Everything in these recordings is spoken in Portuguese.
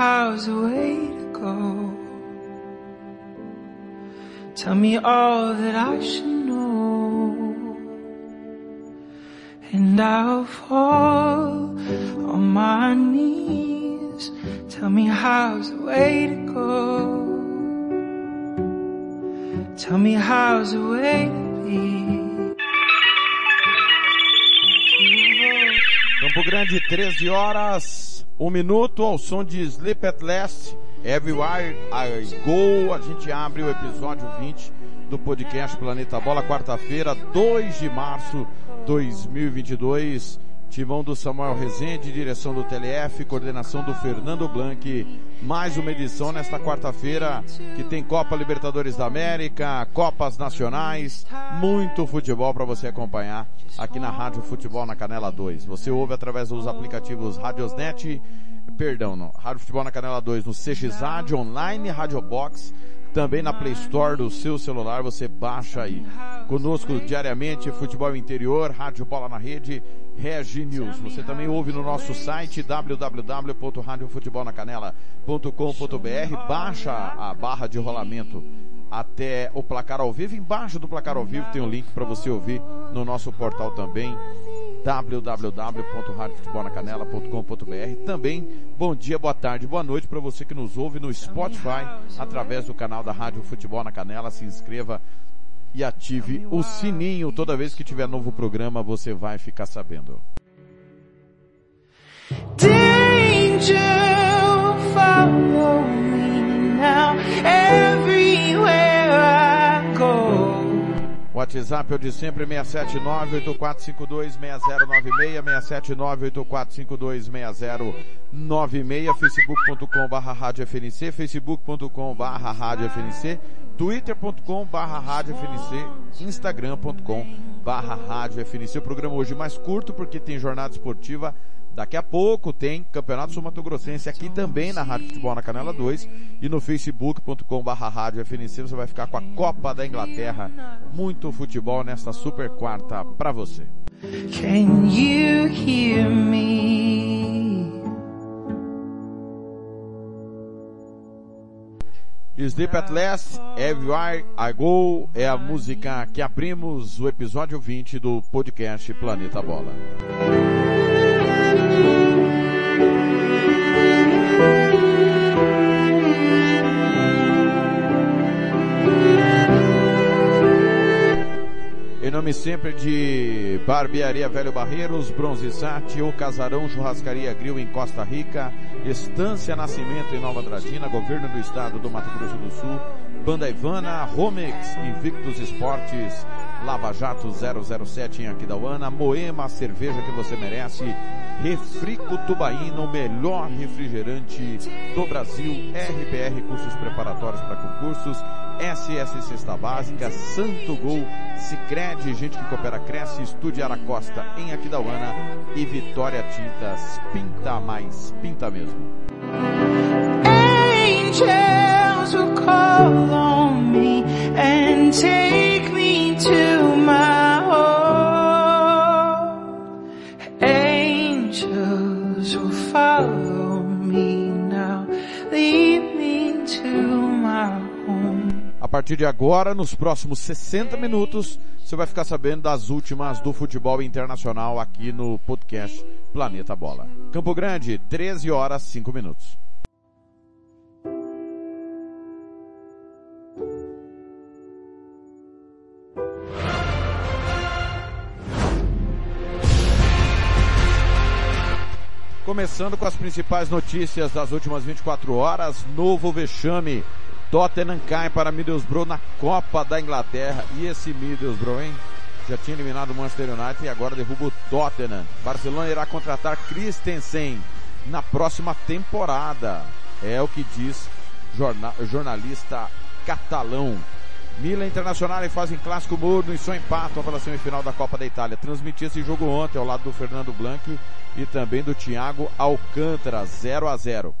How's the way to go. Tell me all that I should know. And I'll fall on my knees. Tell me how's the way to go. Tell me how's the way to be. Campo Grande, 13 horas, 1 minuto, ao som de Sleep at Last, Everywhere I Go. A gente abre o episódio 20 do podcast Planeta Bola, quarta-feira, 2 de março 2022. Timão do Samuel Rezende, direção do TLF, coordenação do Fernando Blanc. Mais uma edição nesta quarta-feira que tem Copa Libertadores da América, Copas Nacionais, muito futebol para você acompanhar aqui na Rádio Futebol na Canela 2. Você ouve através dos aplicativos Radiosnet, perdão, Rádio Futebol na Canela 2 no CX Rádio Online, Rádio Box, também na Play Store do seu celular, você baixa aí. Conosco diariamente, Futebol Interior, Rádio Bola na Rede, Regi News. Você também ouve no nosso site www.radiofutebolnacanela.com.br, baixa a barra de rolamento até o placar ao vivo. Embaixo do placar ao vivo tem um link para você ouvir no nosso portal também www.radiofutebolnacanela.com.br. Também bom dia, boa tarde, boa noite para você que nos ouve no Spotify através do canal da Rádio Futebol na Canela. Se inscreva e ative o sininho. Toda vez que tiver novo programa, você vai ficar sabendo. Danger WhatsApp é o de sempre, 679-8452-6096, 679-8452-6096, facebook.com barra facebook.com barra rádio FNC, twitter.com barra rádio FNC, instagram.com barra rádio FNC. O programa hoje mais curto porque tem jornada esportiva Daqui a pouco tem Campeonato Sul Mato Grossense aqui também na Rádio Futebol na Canela 2 e no facebook.com barra rádio FNC você vai ficar com a Copa da Inglaterra. Muito futebol nesta super quarta pra você. Can you hear me? Sleep at Last, Everywhere I Go é a música que abrimos o episódio 20 do podcast Planeta Bola. Nome sempre de Barbearia Velho Barreiros, Bronze Sat, O Casarão Churrascaria Grill em Costa Rica, Estância Nascimento em Nova Dradina, Governo do Estado do Mato Grosso do Sul, Banda Ivana, Romex, Invictus Esportes, Lava Jato 007 em Aquidauana, Moema, cerveja que você merece, Refrico Tubaína, o melhor refrigerante do Brasil, RPR Cursos Preparatórios para Concursos, SS Cesta Básica, Santo Gol, Sicredi, gente que coopera cresce, Estúdio Aracosta em Aquidauana. E Vitória Tintas, pinta mais, pinta mesmo. Angels will call on me and take me to A partir de agora, nos próximos 60 minutos, você vai ficar sabendo das últimas do futebol internacional aqui no podcast Planeta Bola. Campo Grande, 13 horas 5 minutos. Começando com as principais notícias das últimas 24 horas, novo vexame. Tottenham cai para Middlesbrough na Copa da Inglaterra. E esse Middlesbrough, hein? Já tinha eliminado o Manchester United e agora derruba o Tottenham. Barcelona irá contratar Christensen na próxima temporada. É o que diz jornal, jornalista catalão. Milan Internacional fazem clássico morno e só empatam pela semifinal da Copa da Itália. Transmiti esse jogo ontem ao lado do Fernando Blanc e também do Thiago Alcântara, 0 a 0.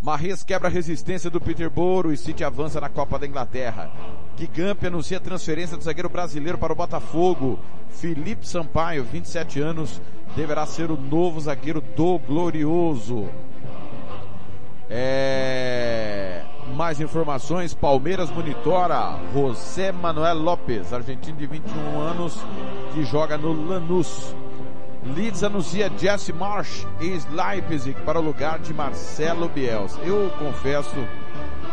Marres quebra a resistência do Peterborough e City avança na Copa da Inglaterra. Gigante anuncia a transferência do zagueiro brasileiro para o Botafogo. Felipe Sampaio, 27 anos, deverá ser o novo zagueiro do Glorioso. É... Mais informações, Palmeiras monitora José Manuel Lopes, argentino de 21 anos, que joga no Lanús. Leeds anuncia Jesse Marsh e Leipzig para o lugar de Marcelo Bielsa. Eu confesso,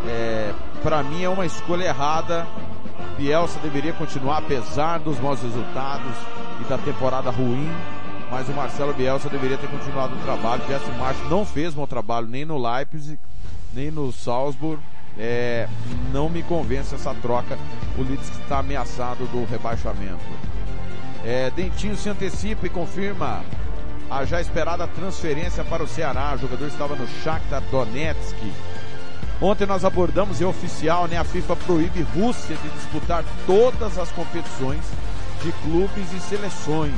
é, para mim é uma escolha errada. Bielsa deveria continuar apesar dos maus resultados e da temporada ruim, mas o Marcelo Bielsa deveria ter continuado o trabalho. Jesse Marsh não fez bom trabalho nem no Leipzig, nem no Salzburg. É, não me convence essa troca. O Leeds está ameaçado do rebaixamento. É, Dentinho se antecipa e confirma a já esperada transferência para o Ceará. O jogador estava no Shakhtar Donetsk. Ontem nós abordamos, é oficial, né? A FIFA proíbe Rússia de disputar todas as competições de clubes e seleções.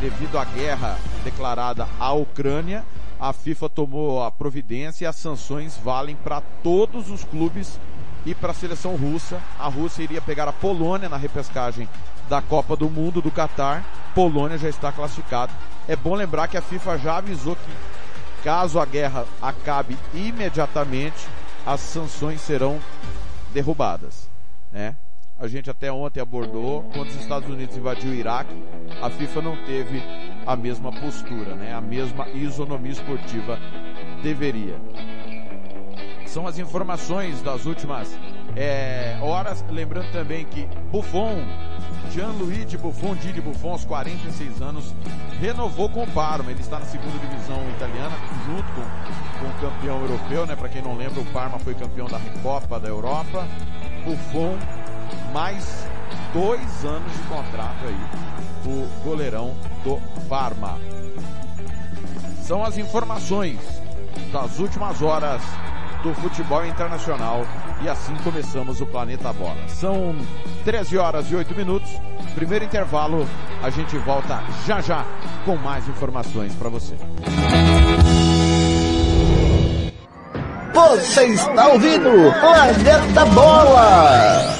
Devido à guerra declarada à Ucrânia, a FIFA tomou a providência e as sanções valem para todos os clubes e para a seleção russa. A Rússia iria pegar a Polônia na repescagem da Copa do Mundo do Catar. Polônia já está classificada. É bom lembrar que a FIFA já avisou que caso a guerra acabe imediatamente, as sanções serão derrubadas, né? A gente até ontem abordou, quando os Estados Unidos invadiu o Iraque, a FIFA não teve a mesma postura, né? A mesma isonomia esportiva deveria. São as informações das últimas é, horas. Lembrando também que Buffon, Gianluigi Buffon, Didi Buffon, aos 46 anos, renovou com o Parma. Ele está na segunda divisão italiana, junto com, com o campeão europeu, né? Para quem não lembra, o Parma foi campeão da Recopa da Europa. Buffon, mais dois anos de contrato aí, o goleirão do Parma. São as informações das últimas horas do futebol internacional e assim começamos o Planeta Bola. São 13 horas e 8 minutos. Primeiro intervalo, a gente volta já já com mais informações para você. Você está ouvindo Planeta Bola!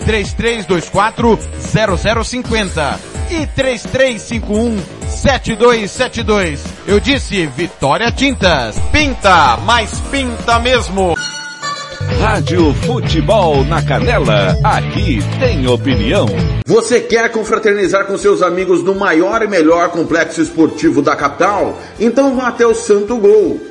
3324 0050 e 3351 7272. Eu disse Vitória Tintas. Pinta, mas pinta mesmo. Rádio Futebol na Canela, aqui tem opinião. Você quer confraternizar com seus amigos no maior e melhor complexo esportivo da capital? Então vá até o Santo Gol.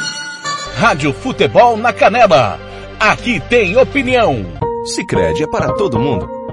Rádio Futebol na Canela. Aqui tem opinião. Sicredi é para todo mundo.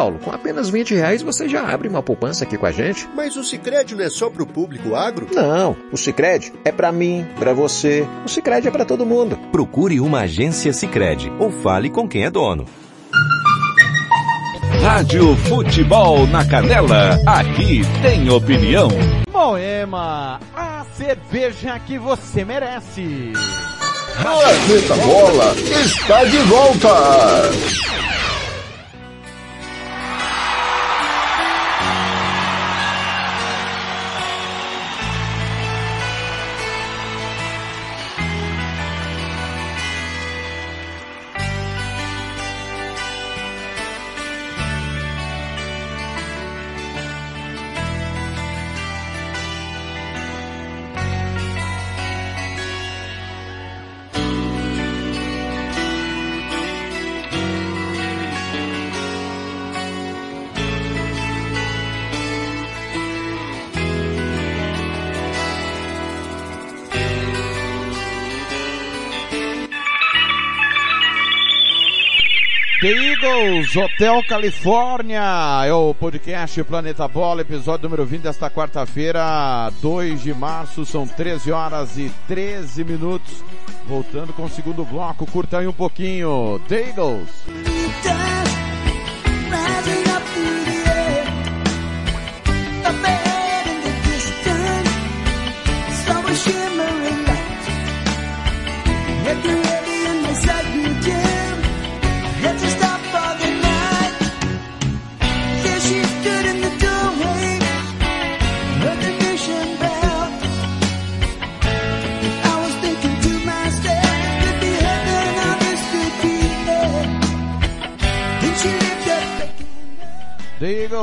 Com apenas 20 reais você já abre uma poupança aqui com a gente. Mas o Sicredi não é só para o público agro? Não, o Sicredi é para mim, para você. O Sicredi é para todo mundo. Procure uma agência Sicredi ou fale com quem é dono. Rádio Futebol na Canela, aqui tem opinião. Moema, a cerveja que você merece. Planeta Bola está de volta. Eagles, Hotel Califórnia, é o podcast Planeta Bola, episódio número 20 desta quarta-feira, 2 de março, são 13 horas e 13 minutos. Voltando com o segundo bloco, curta aí um pouquinho. The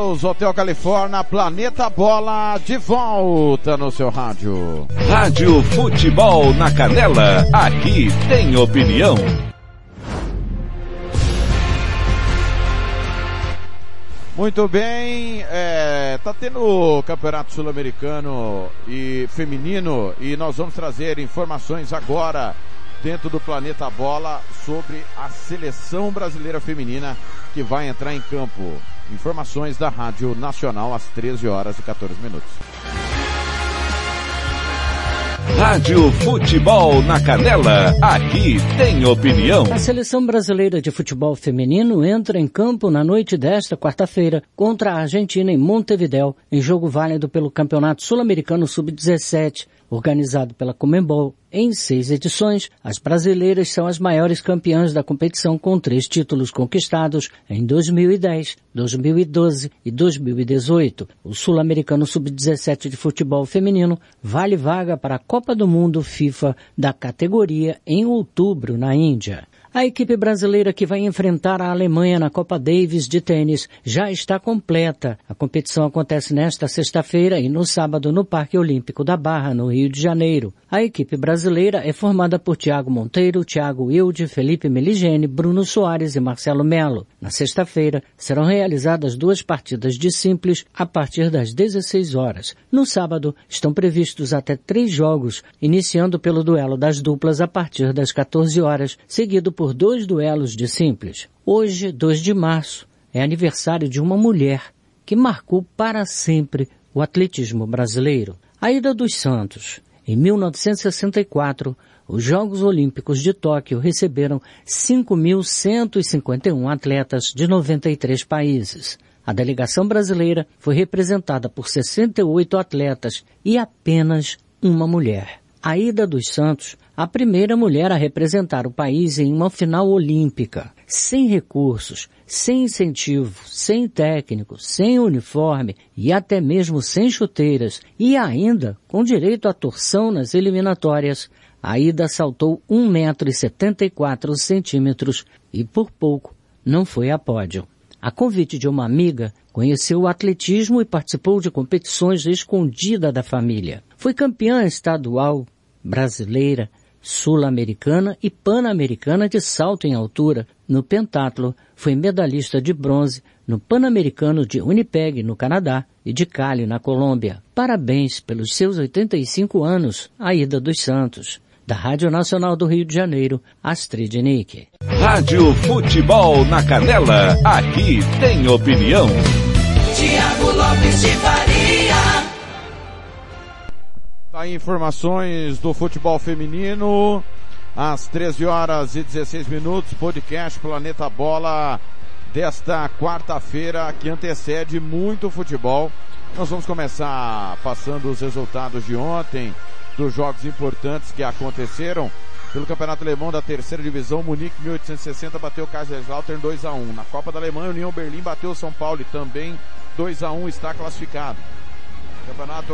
Hotel Califórnia, Planeta Bola, de volta no seu rádio. Rádio Futebol na Canela, aqui tem opinião. Muito bem, é, tá tendo Campeonato Sul-Americano e feminino e nós vamos trazer informações agora dentro do Planeta Bola sobre a seleção brasileira feminina que vai entrar em campo. Informações da Rádio Nacional às 13 horas e 14 minutos. Rádio Futebol na Canela, aqui tem opinião. A seleção brasileira de futebol feminino entra em campo na noite desta quarta-feira contra a Argentina em Montevidéu, em jogo válido pelo Campeonato Sul-Americano Sub-17. Organizado pela Comembol em seis edições, as brasileiras são as maiores campeãs da competição com três títulos conquistados em 2010, 2012 e 2018. O Sul-Americano Sub-17 de futebol feminino vale vaga para a Copa do Mundo FIFA da categoria em outubro na Índia. A equipe brasileira que vai enfrentar a Alemanha na Copa Davis de tênis já está completa. A competição acontece nesta sexta-feira e no sábado no Parque Olímpico da Barra, no Rio de Janeiro. A equipe brasileira é formada por Thiago Monteiro, Thiago Wilde, Felipe Meligeni, Bruno Soares e Marcelo Melo. Na sexta-feira serão realizadas duas partidas de simples a partir das 16 horas. No sábado estão previstos até três jogos, iniciando pelo duelo das duplas a partir das 14 horas, seguido por dois duelos de simples. Hoje, 2 de março, é aniversário de uma mulher que marcou para sempre o atletismo brasileiro. Aida dos Santos, em 1964, os Jogos Olímpicos de Tóquio receberam 5.151 atletas de 93 países. A delegação brasileira foi representada por 68 atletas e apenas uma mulher. Aida dos Santos, a primeira mulher a representar o país em uma final olímpica, sem recursos, sem incentivo, sem técnico, sem uniforme e até mesmo sem chuteiras e ainda com direito à torção nas eliminatórias, Aida saltou 1,74 metro e 74 centímetros e por pouco não foi a pódio. A convite de uma amiga, conheceu o atletismo e participou de competições escondida da família. Foi campeã estadual, brasileira, sul-americana e pan-americana de salto em altura. No pentatlo, foi medalhista de bronze no Pan-Americano de Winnipeg, no Canadá, e de Cali, na Colômbia. Parabéns pelos seus 85 anos, Aida dos Santos. Da Rádio Nacional do Rio de Janeiro, Astrid Nick. Rádio Futebol na Canela, aqui tem opinião. Tiago Lopes de aí informações do futebol feminino. Às 13 horas e 16 minutos, podcast Planeta Bola desta quarta-feira que antecede muito futebol. Nós vamos começar passando os resultados de ontem, dos jogos importantes que aconteceram. Pelo Campeonato Alemão da terceira divisão, Munique 1860 bateu Kaiserslautern 2 a 1. Na Copa da Alemanha, União Berlim bateu São Paulo e também 2 a 1 está classificado. Campeonato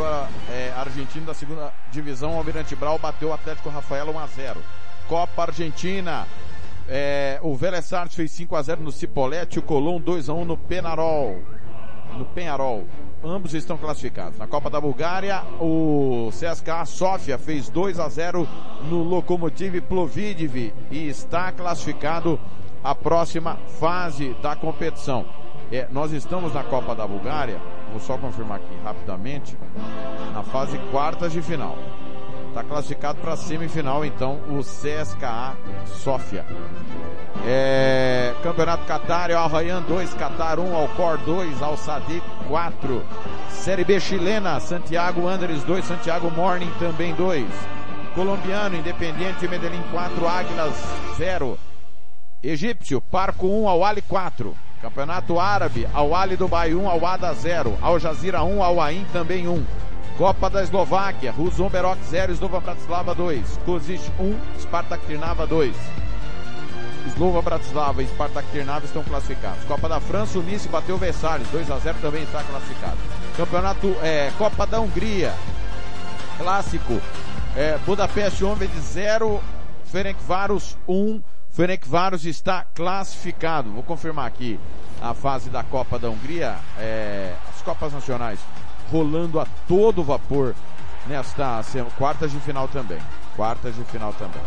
é, argentino da segunda divisão, Almirante Brau bateu o Atlético Rafaela 1 a 0. Copa Argentina, é, o Vélez Artes fez 5 a 0 no Cipolletti, o Colón 2 a 1 no Penarol. No Penarol. Ambos estão classificados. Na Copa da Bulgária, o CSKA Sofia fez 2 a 0 no Lokomotiv Plovdiv e está classificado a próxima fase da competição. É, nós estamos na Copa da Bulgária, vou só confirmar aqui rapidamente, na fase quartas de final. Está classificado para a semifinal, então, o CSKA Sofia. É, Campeonato Qatar, Al Rayyan 2, Qatar 1, Alcor 2, Al Sadiq 4. Série B chilena, Santiago Wanderers 2, Santiago Morning também 2. Colombiano, Independiente Medellín 4, Águilas 0. Egípcio, Parco 1, Al Ali 4. Campeonato Árabe, Al Ali Dubai 1, Al Ada 0. Al Jazeera 1, Al Ain também 1. Copa da Eslováquia, Ruzon Berok 0, Slova Bratislava 2. Kozic 1, Spartak Trnava 2. Slova Bratislava e Spartak Trnava estão classificados. Copa da França, o Nice bateu Versalhes, 2 a 0 também está classificado. Campeonato é, Copa da Hungria, clássico, é, Budapeste Homem de 0, Ferencváros 1. Ferencváros está classificado. Vou confirmar aqui a fase da Copa da Hungria, é, as Copas Nacionais rolando a todo vapor nesta quartas de final também. Quartas de final também.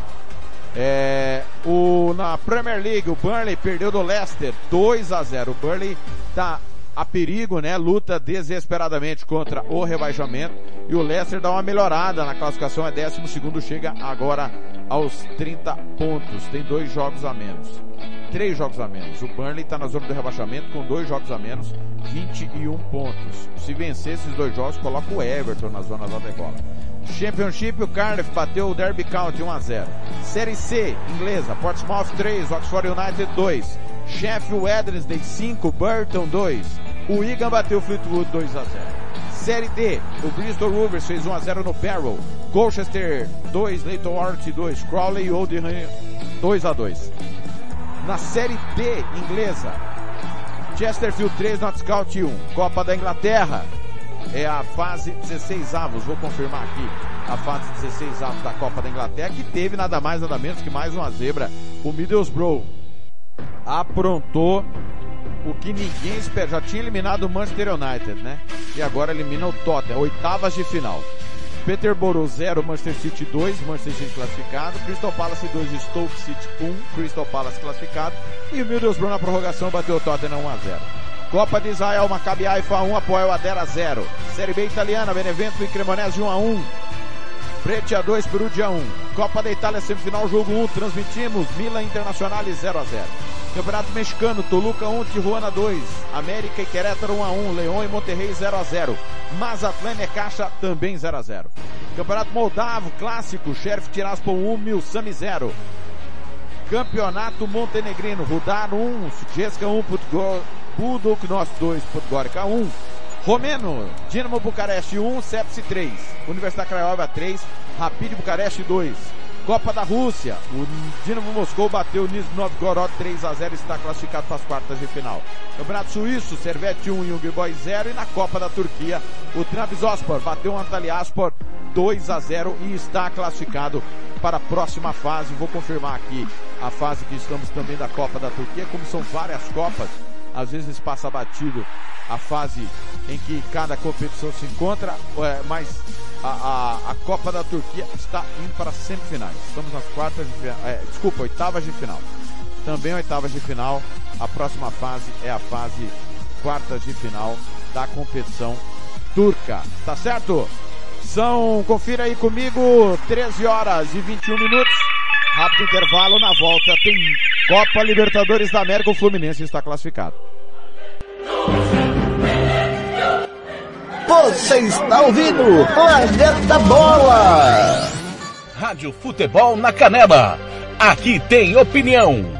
É, o, na Premier League, o Burnley perdeu do Leicester 2 a 0. O Burnley tá a perigo, né? Luta desesperadamente contra o rebaixamento. E o Leicester dá uma melhorada na classificação, é 12 segundo, chega agora aos 30 pontos. Tem dois jogos a menos. Três jogos a menos. O Burnley está na zona do rebaixamento com dois jogos a menos, 21 pontos. Se vencer esses dois jogos, coloca o Everton na zona da degola. Championship, o Cardiff bateu o Derby County 1 a 0. Série C, inglesa, Portsmouth 3, Oxford United 2. Sheffield Wednesday 5, Burton 2. O Wigan bateu o Fleetwood 2 a 0. Série D, o Bristol Rovers fez 1 a 0 no Barrow. Colchester 2, Leighton Orient 2, Crawley e Oldham 2 a 2. Na Série D inglesa, Chesterfield 3, Notts County 1. Copa da Inglaterra, é a fase 16 avos. Vou confirmar aqui a fase 16 avos da Copa da Inglaterra, que teve nada mais nada menos que mais uma zebra. O Middlesbrough aprontou o que ninguém espera. Já tinha eliminado o Manchester United, né? E agora elimina o Tottenham, oitavas de final. Peterborough 0, Manchester City 2, Manchester City classificado. Crystal Palace 2, Stoke City 1, Crystal Palace classificado. E o Middlesbrough na prorrogação bateu o Tottenham 1 a 0. Copa de Israel, Maccabi Haifa 1, apoio Adera 0. Série B italiana, Benevento e Cremonese 1 a 1. Pretia 2, Perugia 1. Copa da Itália, semifinal, jogo 1, transmitimos Milan Internacional 0 a 0. Campeonato Mexicano, Toluca 1, Tijuana 2, América e Querétaro 1 a 1, Leão e Monterrey 0 a 0, Mazatlán e Caixa também 0 a 0. Campeonato Moldavo, Clássico, Sheriff Tiraspol 1, Milsami 0. Campeonato Montenegrino, Rudar 1, Sujeska 1, Budoknost 2, Podgorica 1. Romeno, Dinamo Bucareste 1, Sepsi 3, Universidade Craiova 3, Rapid Bucareste 2. Copa da Rússia, o Dinamo Moscou bateu o Nizhny Novgorod 3 a 0 e está classificado para as quartas de final. Campeonato Suíço, Servette 1 e Young Boys 0 e na Copa da Turquia, o Trabzonspor bateu o Antalyaspor 2 a 0 e está classificado para a próxima fase. Vou confirmar aqui a fase que estamos também da Copa da Turquia, como são várias copas, às vezes passa batido a fase em que cada competição se encontra, é, mas a, a, a, Copa da Turquia está indo para semifinais. Estamos nas quartas de é, desculpa, oitavas de final. Também oitavas de final. A próxima fase é a fase quartas de final da competição turca. Tá certo? São, confira aí comigo, 13 horas e 21 minutos. Rápido intervalo na volta. Tem Copa Libertadores da América. O Fluminense está classificado. Você está ouvindo Planeta Bola. Rádio Futebol na Canela. Aqui tem opinião.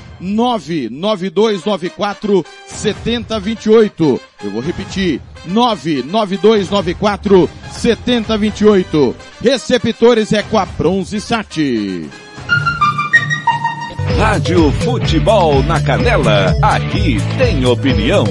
99294 7028. Eu vou repetir. 99294 7028. Receptores é com a Bronze Sat. Rádio Futebol na Canela. Aqui tem opinião.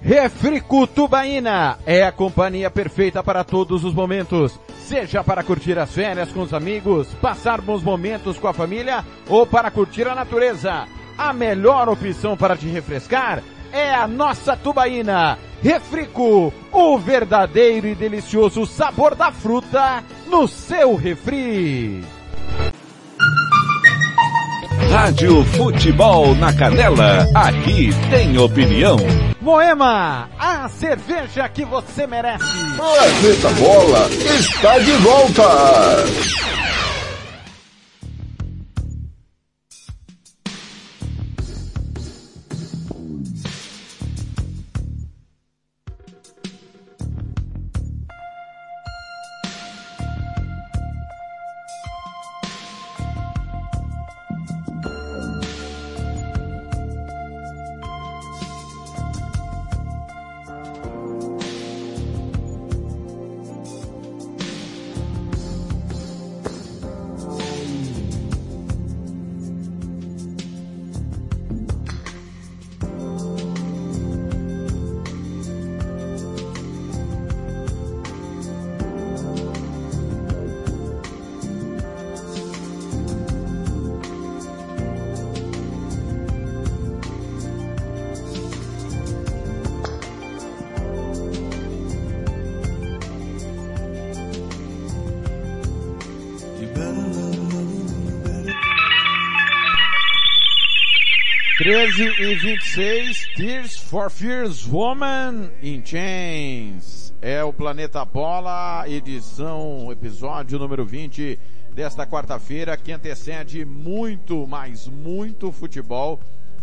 Refrico Tubaína é a companhia perfeita para todos os momentos. Seja para curtir as férias com os amigos, passar bons momentos com a família ou para curtir a natureza. A melhor opção para te refrescar é a nossa tubaína. Refrico, o verdadeiro e delicioso sabor da fruta no seu refri. Rádio Futebol na Canela, aqui tem opinião. Moema, a cerveja que você merece. Planeta Bola está de volta. 13 e 26, Tears for Fears Woman in Chains. É o Planeta Bola, edição, episódio número 20 desta quarta-feira, que antecede muito, mas muito futebol.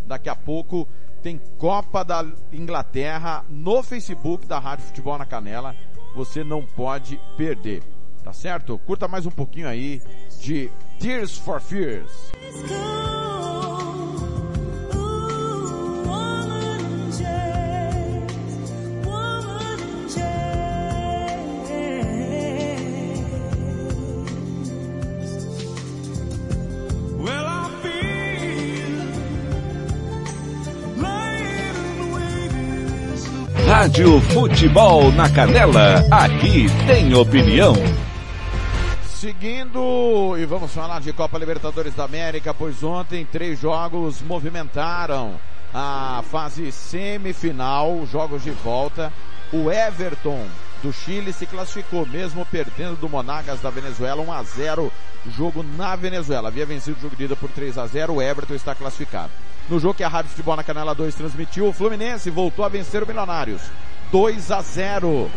Daqui a pouco tem Copa da Inglaterra no Facebook da Rádio Futebol na Canela. Você não pode perder, tá certo? Curta mais um pouquinho aí de Tears for Fears. Rádio Futebol na Canela, aqui tem opinião. Seguindo, e vamos falar de Copa Libertadores da América, pois ontem três jogos movimentaram a fase semifinal, jogos de volta. O Everton do Chile se classificou, mesmo perdendo do Monagas da Venezuela 1 a 0 jogo na Venezuela. Havia vencido o jogo de ida por 3 a 0 o Everton está classificado. No jogo que a Rádio Futebol na Canela 2 transmitiu, o Fluminense voltou a vencer o Milionários. 2 a 0.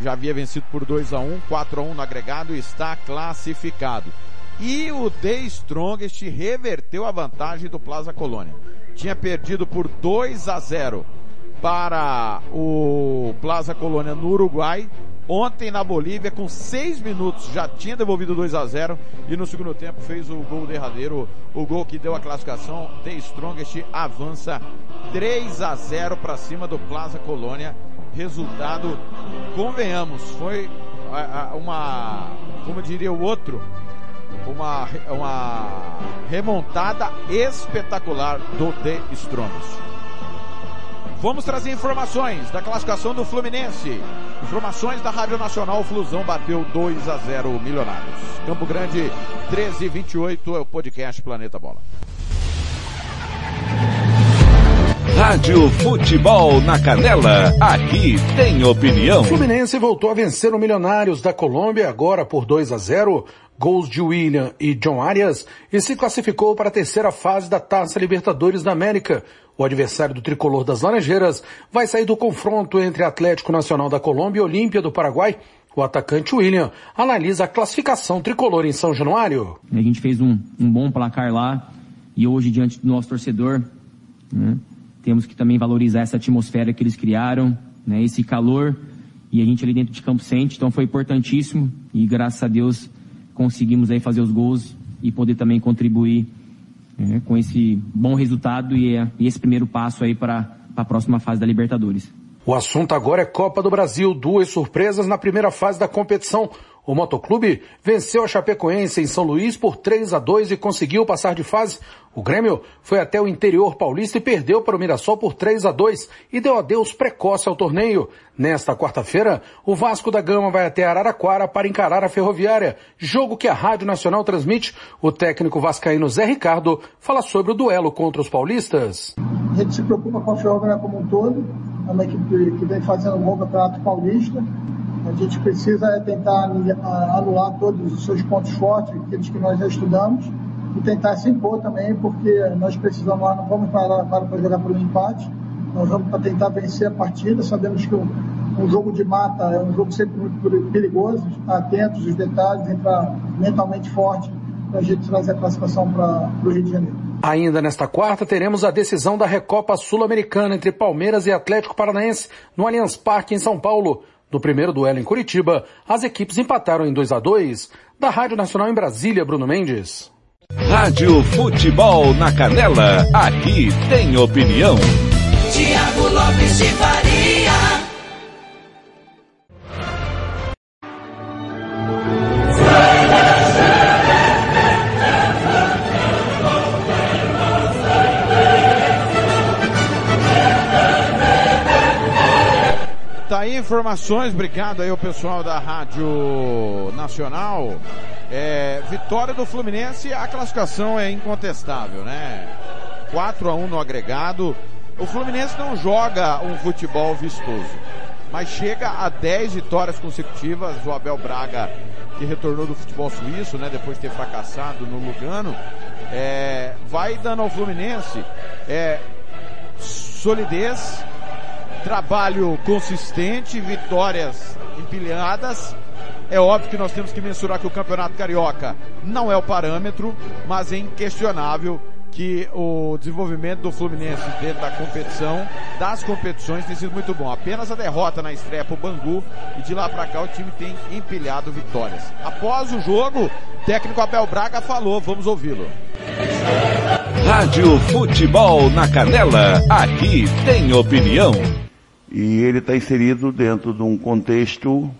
Já havia vencido por 2 a 1, 4 a 1 no agregado e está classificado. E o The Strongest reverteu a vantagem do Plaza Colônia. Tinha perdido por 2 a 0 para o Plaza Colônia no Uruguai. Ontem na Bolívia, com seis minutos, já tinha devolvido 2 a 0 e no segundo tempo fez o gol derradeiro, o gol que deu a classificação. The Strongest avança 3 a 0 para cima do Plaza Colônia. Resultado, convenhamos, foi uma, como diria o outro, uma, uma remontada espetacular do The Strongest. Vamos trazer informações da classificação do Fluminense. Informações da Rádio Nacional, Flusão bateu 2 a 0 Milionários. Campo Grande 13 e 28 é o podcast Planeta Bola. Rádio Futebol na Canela, aqui tem opinião. Fluminense voltou a vencer o Milionários da Colômbia agora por 2 a 0, gols de William e John Arias e se classificou para a terceira fase da Taça Libertadores da América. O adversário do tricolor das Laranjeiras vai sair do confronto entre Atlético Nacional da Colômbia e Olímpia do Paraguai. O atacante William analisa a classificação tricolor em São Januário. A gente fez um, um bom placar lá e hoje diante do nosso torcedor, né, temos que também valorizar essa atmosfera que eles criaram, né, esse calor e a gente ali dentro de campo sente, então foi importantíssimo e graças a Deus conseguimos aí fazer os gols e poder também contribuir é, com esse bom resultado e, é, e esse primeiro passo aí para a próxima fase da Libertadores. O assunto agora é Copa do Brasil, duas surpresas na primeira fase da competição. O Motoclube venceu a Chapecoense em São Luís por 3 a 2 e conseguiu passar de fase. O Grêmio foi até o interior paulista e perdeu para o Mirassol por 3 a 2 e deu adeus precoce ao torneio. Nesta quarta-feira, o Vasco da Gama vai até Araraquara para encarar a Ferroviária, jogo que a Rádio Nacional transmite. O técnico vascaíno Zé Ricardo fala sobre o duelo contra os paulistas. A gente se preocupa com a Ferroviária como um todo, é uma equipe que vem fazendo um bom campeonato paulista. A gente precisa tentar anular todos os seus pontos fortes, aqueles que nós já estudamos, e tentar se impor também, porque nós precisamos lá, não vamos parar para jogar por um empate, nós vamos para tentar vencer a partida. Sabemos que um, um, jogo de mata é um jogo sempre muito perigoso, estar atentos aos detalhes, entrar mentalmente forte para a gente trazer a classificação para o Rio de Janeiro. Ainda nesta quarta teremos a decisão da Recopa Sul-Americana entre Palmeiras e Atlético Paranaense no Allianz Parque em São Paulo. No primeiro duelo em Curitiba, as equipes empataram em 2 a 2 Da Rádio Nacional em Brasília, Bruno Mendes. Rádio Futebol na Canela, aqui tem opinião. Tiago Lopes de Faria. Informações, obrigado aí ao pessoal da Rádio Nacional. É, vitória do Fluminense, a classificação é incontestável, né? 4 a 1 no agregado. O Fluminense não joga um futebol vistoso, mas chega a 10 vitórias consecutivas. O Abel Braga, que retornou do futebol suíço, né, depois de ter fracassado no Lugano, é, vai dando ao Fluminense é, solidez, trabalho consistente, vitórias empilhadas. É óbvio que nós temos que mensurar que o Campeonato Carioca não é o parâmetro, mas é inquestionável que o desenvolvimento do Fluminense dentro da competição, das competições, tem sido muito bom. Apenas a derrota na estreia para o Bangu e de lá para cá o time tem empilhado vitórias. Após o jogo, o técnico Abel Braga falou, vamos ouvi-lo. Rádio Futebol na Canela, aqui tem opinião. E ele está inserido dentro de um contexto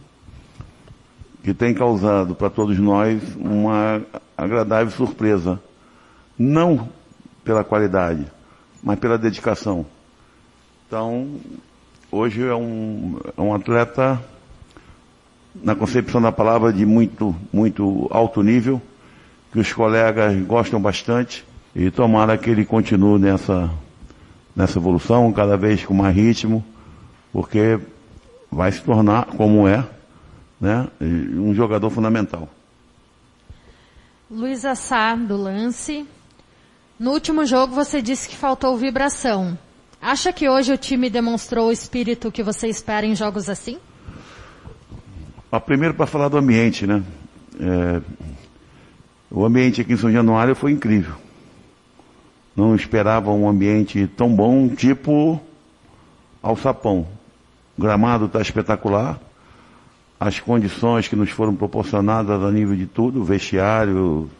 que tem causado para todos nós uma agradável surpresa. Não pela qualidade, mas pela dedicação. Então, hoje é um, é um atleta, na concepção da palavra, de muito, muito alto nível, que os colegas gostam bastante, e tomara que ele continue nessa, nessa evolução, cada vez com mais ritmo, porque vai se tornar, como é, né, um jogador fundamental. Luiz Assá, do lance. No último jogo você disse que faltou vibração. Acha que hoje o time demonstrou o espírito que você espera em jogos assim? Ah, primeiro para falar do ambiente, né? É, o ambiente aqui em São Januário foi incrível. Não esperava um ambiente tão bom, tipo Alçapão. O gramado está espetacular. As condições que nos foram proporcionadas a nível de tudo, vestiário,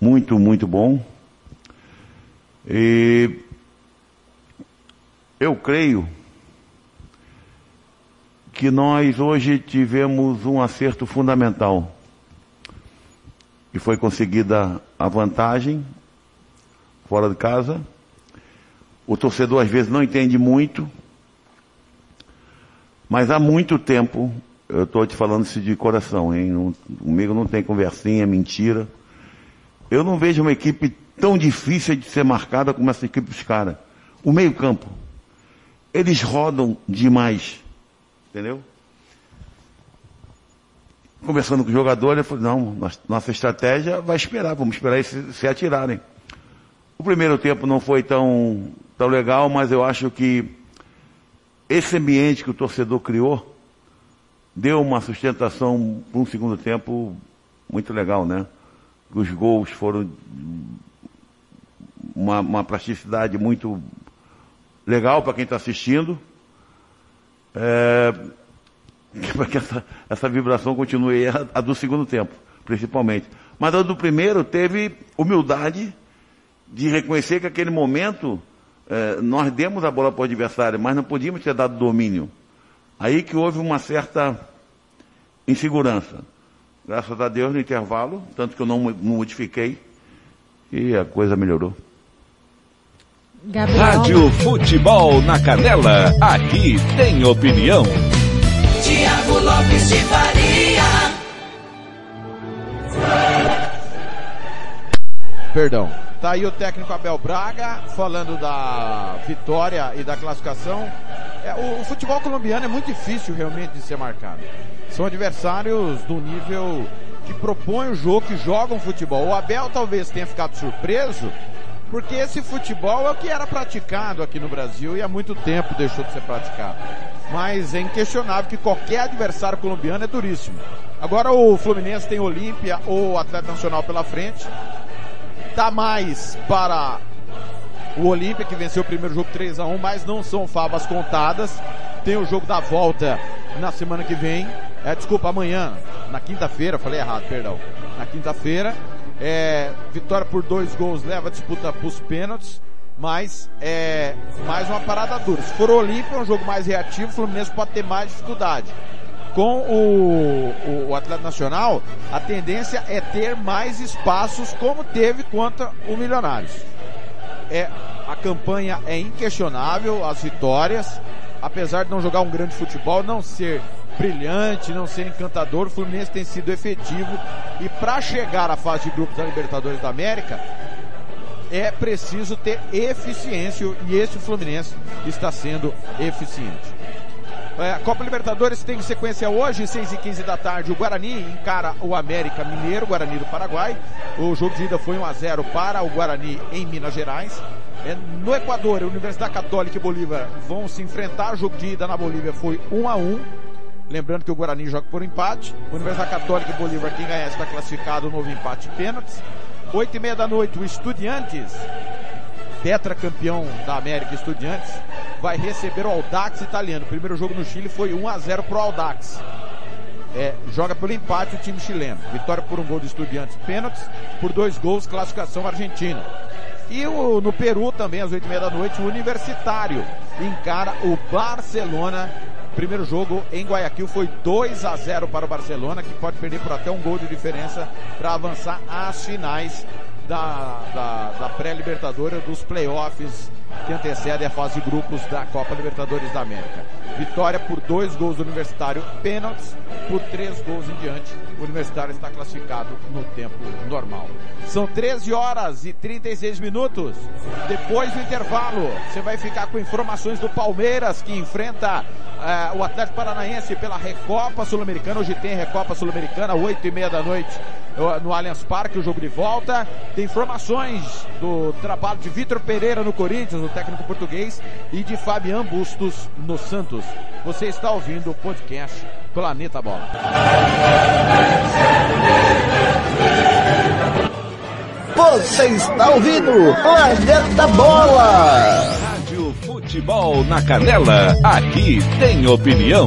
muito, muito bom. E eu creio que nós hoje tivemos um acerto fundamental. E foi conseguida a vantagem fora de casa. O torcedor às vezes não entende muito, mas há muito tempo, eu estou te falando isso de coração, hein? Não, comigo não tem conversinha, mentira. Eu não vejo uma equipe tão difícil de ser marcada como essa equipe dos caras. O meio campo. Eles rodam demais. Entendeu? Conversando com o jogador, ele falou, não, nossa estratégia vai esperar, vamos esperar eles se, se atirarem. O primeiro tempo não foi tão, tão legal, mas eu acho que esse ambiente que o torcedor criou deu uma sustentação para um segundo tempo muito legal, né? Os gols foram uma, uma plasticidade muito legal para quem está assistindo. É, para que essa, essa vibração continue a, a, do segundo tempo, principalmente. Mas a do primeiro teve humildade de reconhecer que aquele momento é, nós demos a bola para o adversário, mas não podíamos ter dado domínio. Aí que houve uma certa insegurança. Graças a Deus no intervalo, tanto que eu não, não modifiquei, e a coisa melhorou. Gabriel. Rádio Futebol na Canela, aqui tem opinião. Tiago Lopes de Faria. Perdão. Tá aí o técnico Abel Braga falando da vitória e da classificação. É, o, o, futebol colombiano é muito difícil realmente de ser marcado. São adversários do nível que propõem o jogo, que jogam futebol. O Abel talvez tenha ficado surpreso porque esse futebol é o que era praticado aqui no Brasil e há muito tempo deixou de ser praticado. Mas é inquestionável que qualquer adversário colombiano é duríssimo. Agora o Fluminense tem Olímpia ou Atlético Nacional pela frente. Tá mais para o Olímpia que venceu o primeiro jogo 3 a 1 mas não são favas contadas. Tem o jogo da volta na semana que vem. É, desculpa, amanhã, na quinta-feira, falei errado, perdão. Na quinta-feira. É, vitória por dois gols leva a disputa para os pênaltis, mas é mais uma parada dura. Se for o Olímpia, é um jogo mais reativo, o Fluminense pode ter mais dificuldade. Com o, o, Atlético Nacional, a tendência é ter mais espaços, como teve contra o Milionários. É, a campanha é inquestionável, as vitórias, apesar de não jogar um grande futebol, não ser brilhante, não ser encantador, o Fluminense tem sido efetivo e para chegar à fase de grupos da Libertadores da América é preciso ter eficiência e esse Fluminense está sendo eficiente. É, a Copa Libertadores tem sequência hoje, 6 e 15 da tarde. O Guarani encara o América Mineiro, Guarani do Paraguai. O jogo de ida foi 1 a 0 para o Guarani em Minas Gerais. É, no Equador, a Universidade Católica e Bolívar vão se enfrentar. O jogo de ida na Bolívia foi 1 a 1 Lembrando que o Guarani joga por empate. Universidade Católica e Bolívar, quem ganhar está classificado, novo empate pênaltis. Oito e meia da noite, o Estudiantes, tetracampeão da América Estudiantes, vai receber o Aldax italiano. O primeiro jogo no Chile foi 1 a 0 pro Aldax. É, joga pelo empate o time chileno. Vitória por um gol do Estudiantes, pênaltis, por dois gols, classificação argentina. E o, no Peru também, às oito e meia da noite, o Universitário encara o Barcelona Primeiro jogo em Guayaquil foi 2 a 0 para o Barcelona, que pode perder por até um gol de diferença para avançar às finais da, da, da pré-libertadora dos playoffs que antecedem a fase de grupos da Copa Libertadores da América. Vitória por dois gols do Universitário, pênaltis por três gols em diante. O Universitário está classificado no tempo normal. São 13 horas e 36 minutos. Depois do intervalo, você vai ficar com informações do Palmeiras que enfrenta uh, o Atlético Paranaense pela Recopa Sul-Americana. Hoje tem Recopa Sul-Americana, 8 e meia da noite no Allianz Parque, o jogo de volta. Tem informações do trabalho de Vitor Pereira no Corinthians, o técnico português, e de Fabian Bustos no Santos. Você está ouvindo o podcast Planeta Bola. Você está ouvindo Planeta Bola. Rádio Futebol na Canela. Aqui tem opinião.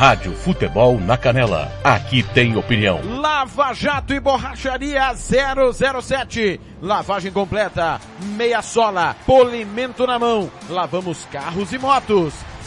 Rádio Futebol na Canela. Aqui tem opinião. Lava Jato e Borracharia 007. Lavagem completa, meia sola, polimento na mão. Lavamos carros e motos.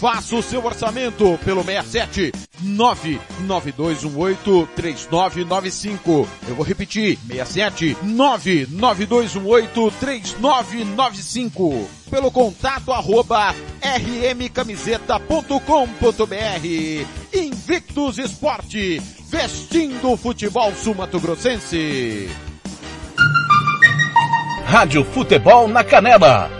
Faça o seu orçamento pelo 67 992183995. Eu vou repetir, 67 992183995. Pelo contato arroba rmcamiseta.com.br. Invictus Esporte, vestindo o futebol sumatogrossense. Rádio Futebol na Canela.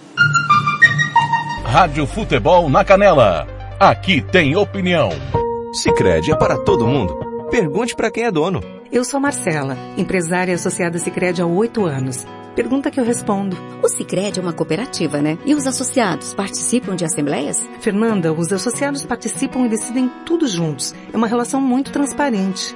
Rádio Futebol na Canela. Aqui tem opinião. Sicredi é para todo mundo. Pergunte para quem é dono. Eu sou Marcela, empresária associada Sicredi há oito anos. Pergunta que eu respondo. O Sicredi é uma cooperativa, né? E os associados participam de assembleias? Fernanda, os associados participam e decidem tudo juntos. É uma relação muito transparente.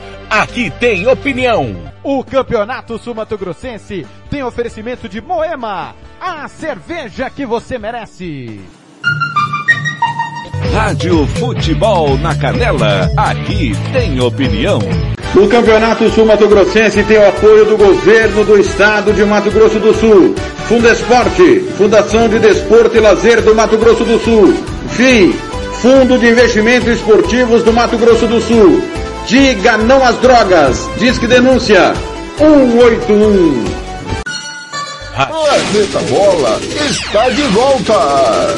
Aqui tem opinião. O Campeonato Sumato Grossense tem oferecimento de Moema, a cerveja que você merece. Rádio Futebol na Canela, aqui tem opinião. O Campeonato Sul Mato Grossense tem o apoio do governo do estado de Mato Grosso do Sul. Fundesporte, Fundação de Desporto e Lazer do Mato Grosso do Sul. FII, Fundo de Investimentos Esportivos do Mato Grosso do Sul. Diga não às drogas. Disque denúncia 181. Planeta Bola está de volta.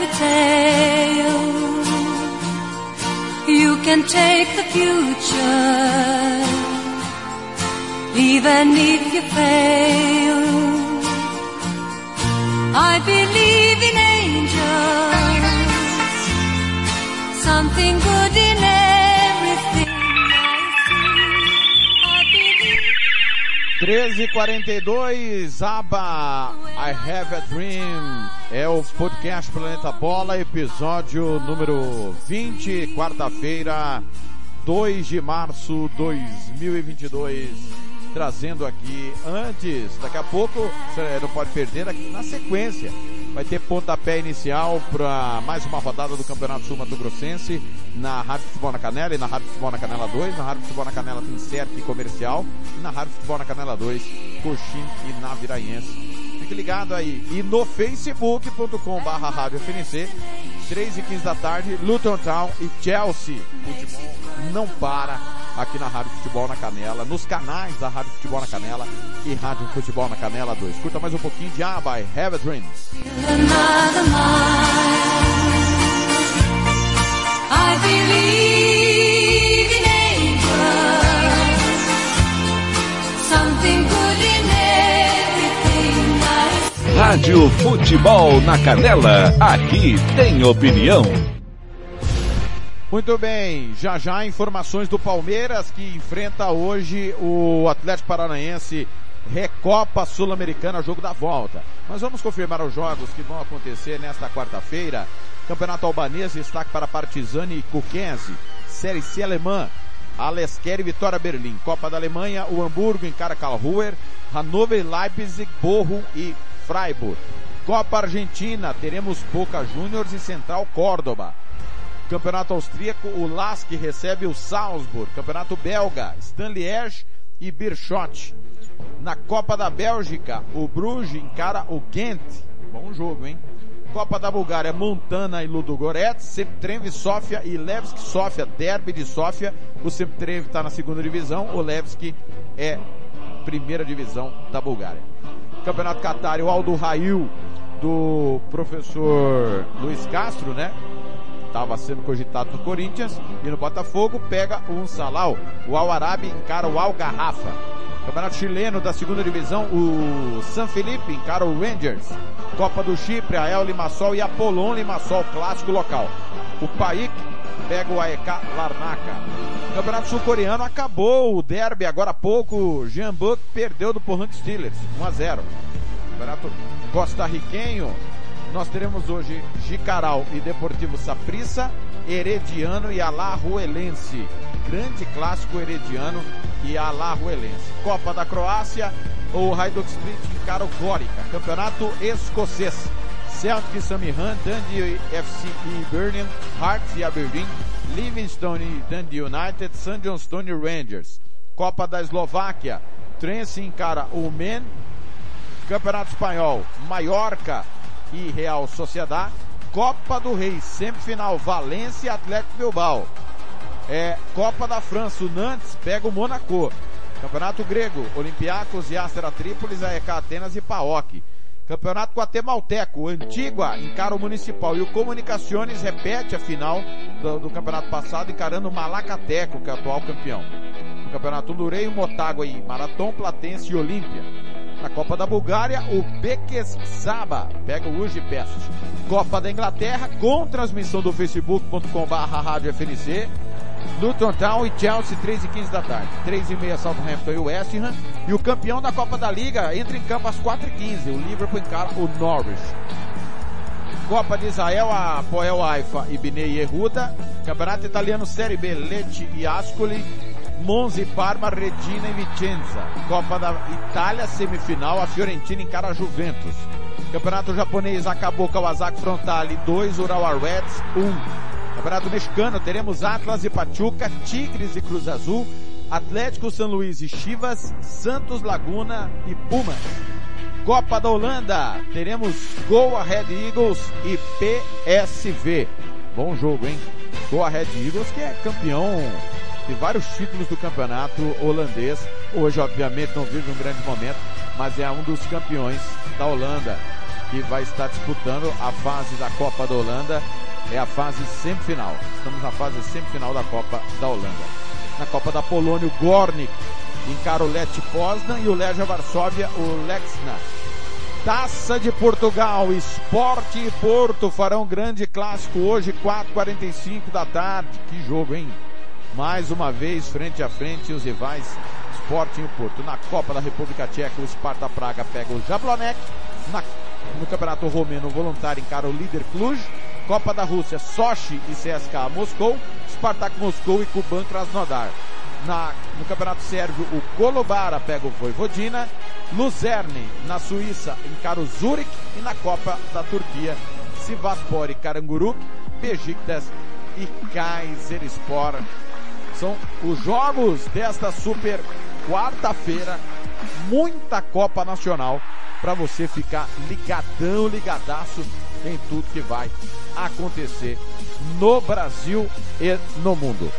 Fairy tale. You can take the future, even if you fail. I believe in angels, something good in everything I see. I 13:42 aba I Have a Dream é o podcast Planeta Bola, episódio número 20, quarta-feira, 2 de março 2022. Trazendo aqui antes, daqui a pouco, você não pode perder aqui na sequência. Vai ter pontapé inicial para mais uma rodada do Campeonato Sul Mato Grossense na Rádio Futebol na Canela e na Rádio Futebol na Canela 2. Na Rádio Futebol na Canela tem comercial e na Rádio Futebol na Canela 2, Coxim e Naviraense Fique ligado aí. E no facebook.com barra rádio FNC, 3 e 15 da tarde, Luton Town e Chelsea. Futebol não para aqui na Rádio Futebol na Canela, nos canais da Rádio Futebol na Canela e Rádio Futebol na Canela 2. Curta mais um pouquinho de Ah, by Have a Dream. Rádio Futebol na Canela, aqui tem opinião. Muito bem, já já informações do Palmeiras que enfrenta hoje o Atlético Paranaense Recopa Sul-Americana, jogo da volta. Mas vamos confirmar os jogos que vão acontecer nesta quarta-feira. Campeonato Albanês, destaque para Partizani e Kukense. Série C alemã, Alesquer e Vitória Berlim. Copa da Alemanha, o Hamburgo encara Karlsruher, Hannover, Leipzig, Borro e Freiburg. Copa Argentina, teremos Boca Juniors e Central Córdoba. Campeonato Austríaco, o Lask recebe o Salzburg. Campeonato Belga, Stanliège e Birchot. Na Copa da Bélgica, o Bruges encara o Ghent. Bom jogo, hein? Copa da Bulgária, Montana e Ludogorets, Septrev Sofia e Levski Sofia, derby de Sofia. O Septrev está na segunda divisão, o Levski é primeira divisão da Bulgária. Campeonato Qatar, o Aldo Rail do professor Luiz Castro, né? Estava sendo cogitado no Corinthians e no Botafogo pega o Salau. O Al Arabi encara o Al Garrafa. Campeonato chileno da segunda divisão, o San Felipe encara o Rangers. Copa do Chipre, a El Limassol e a Polon Limassol, clássico local. O Paik pega o AEK Larnaca. Campeonato sul-coreano acabou o derby agora há pouco. Jean Buck perdeu do Pohang Steelers, 1 a 0. Campeonato costarriquenho, nós teremos hoje Jicaral e Deportivo Saprissa Herediano e Alajuelense. Grande clássico herediano e Alajuelense. Copa da Croácia, o Hajduk Split o Gorica. Campeonato escocês. Celtic Samihan, Dundee FC e Birmingham, Hearts e Aberdeen, Livingstone e Dundee United, St. Johnstone Rangers. Copa da Eslováquia, Trense encara o Men. Campeonato Espanhol, Mallorca e Real Sociedad. Copa do Rei, semifinal, Valência e Atlético Bilbao. É, Copa da França, o Nantes pega o Monaco. Campeonato Grego, Olympiacos e Astera Trípolis, AEK Atenas e PAOK. Campeonato Guatemalteco, Antigua encara o Municipal e o Comunicaciones repete a final do, do campeonato passado encarando o Malacateco, que é o atual campeão. No Campeonato Hondureio, Motágua e Maratom, Platense e Olímpia. Na Copa da Bulgária, o Bequesaba pega o Ujipest. Copa da Inglaterra, com transmissão do facebook.com.br Rádio FNC. Luton Town e Chelsea, 3 e 15 da tarde. 3 e meia, Southampton e West Ham. E o campeão da Copa da Liga entra em campo às 4 e 15 O Liverpool encara o Norwich. Copa de Israel, a Poel Haifa e Binei Yehuda. Campeonato Italiano Série B, Lecce e Ascoli. Monza e Parma, Regina e Vicenza. Copa da Itália, semifinal, a Fiorentina encara a Juventus. Campeonato japonês acabou Kawasaki Frontale 2, Urawa Reds 1. Um. Campeonato mexicano, teremos Atlas e Pachuca, Tigres e Cruz Azul, Atlético São Luís e Chivas, Santos Laguna e Pumas. Copa da Holanda, teremos Goa Red Eagles e PSV. Bom jogo, hein? Goa Red Eagles que é campeão de vários títulos do campeonato holandês. Hoje, obviamente, não vive um grande momento, mas é um dos campeões da Holanda que vai estar disputando a fase da Copa da Holanda é a fase semifinal. Estamos na fase semifinal da Copa da Holanda. Na Copa da Polônia, o Gornik encara o Lech Poznan e o Legia Varsóvia, o Lexna. Taça de Portugal, Esporte e Porto farão grande clássico hoje, 4h45 da tarde. Que jogo, hein? Mais uma vez, frente a frente, os rivais Sporting e Porto. Na Copa da República Tcheca, o Sparta Praga pega o Jablonek. Na, no Campeonato Romeno, o Voluntário encara o líder Cluj. Copa da Rússia, Sochi e CSKA Moscou, Spartak Moscou e Kuban Krasnodar. Na, no Campeonato Sérvio, o Kolobara pega o Voivodina, Luzerne, na Suíça, encara o Zurich e na Copa da Turquia, Sivaspor e Karanguruk, Besiktas e Kayserispor. São os jogos desta super quarta-feira, muita Copa Nacional para você ficar ligadão, ligadaço em tudo que vai acontecer no Brasil e no mundo.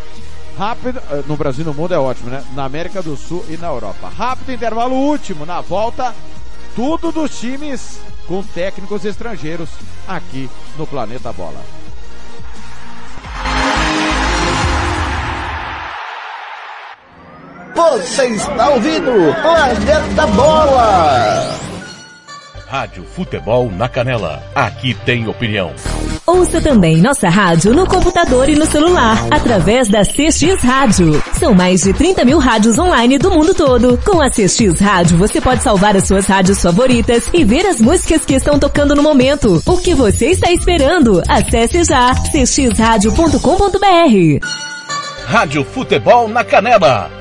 Rápido, eh, no Brasil e no mundo é ótimo, né? Na América do Sul e na Europa. Rápido intervalo último, na volta, tudo dos times com técnicos estrangeiros aqui no Planeta Bola. Você está ouvindo Planeta Bola! Rádio Futebol na Canela. Aqui tem opinião. Ouça também nossa rádio no computador e no celular, através da CX Rádio. São mais de 30 mil rádios online do mundo todo. Com a CX Rádio, você pode salvar as suas rádios favoritas e ver as músicas que estão tocando no momento. O que você está esperando? Acesse já cxradio.com.br. Rádio Futebol na Canela.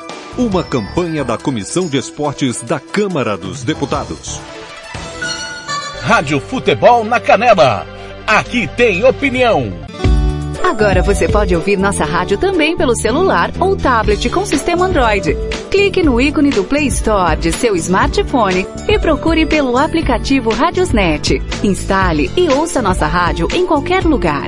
Uma campanha da Comissão de Esportes da Câmara dos Deputados. Rádio Futebol na Canela. Aqui tem opinião. Agora você pode ouvir nossa rádio também pelo celular ou tablet com sistema Android. Clique no ícone do Play Store de seu smartphone e procure pelo aplicativo Radiosnet. Instale e ouça nossa rádio em qualquer lugar.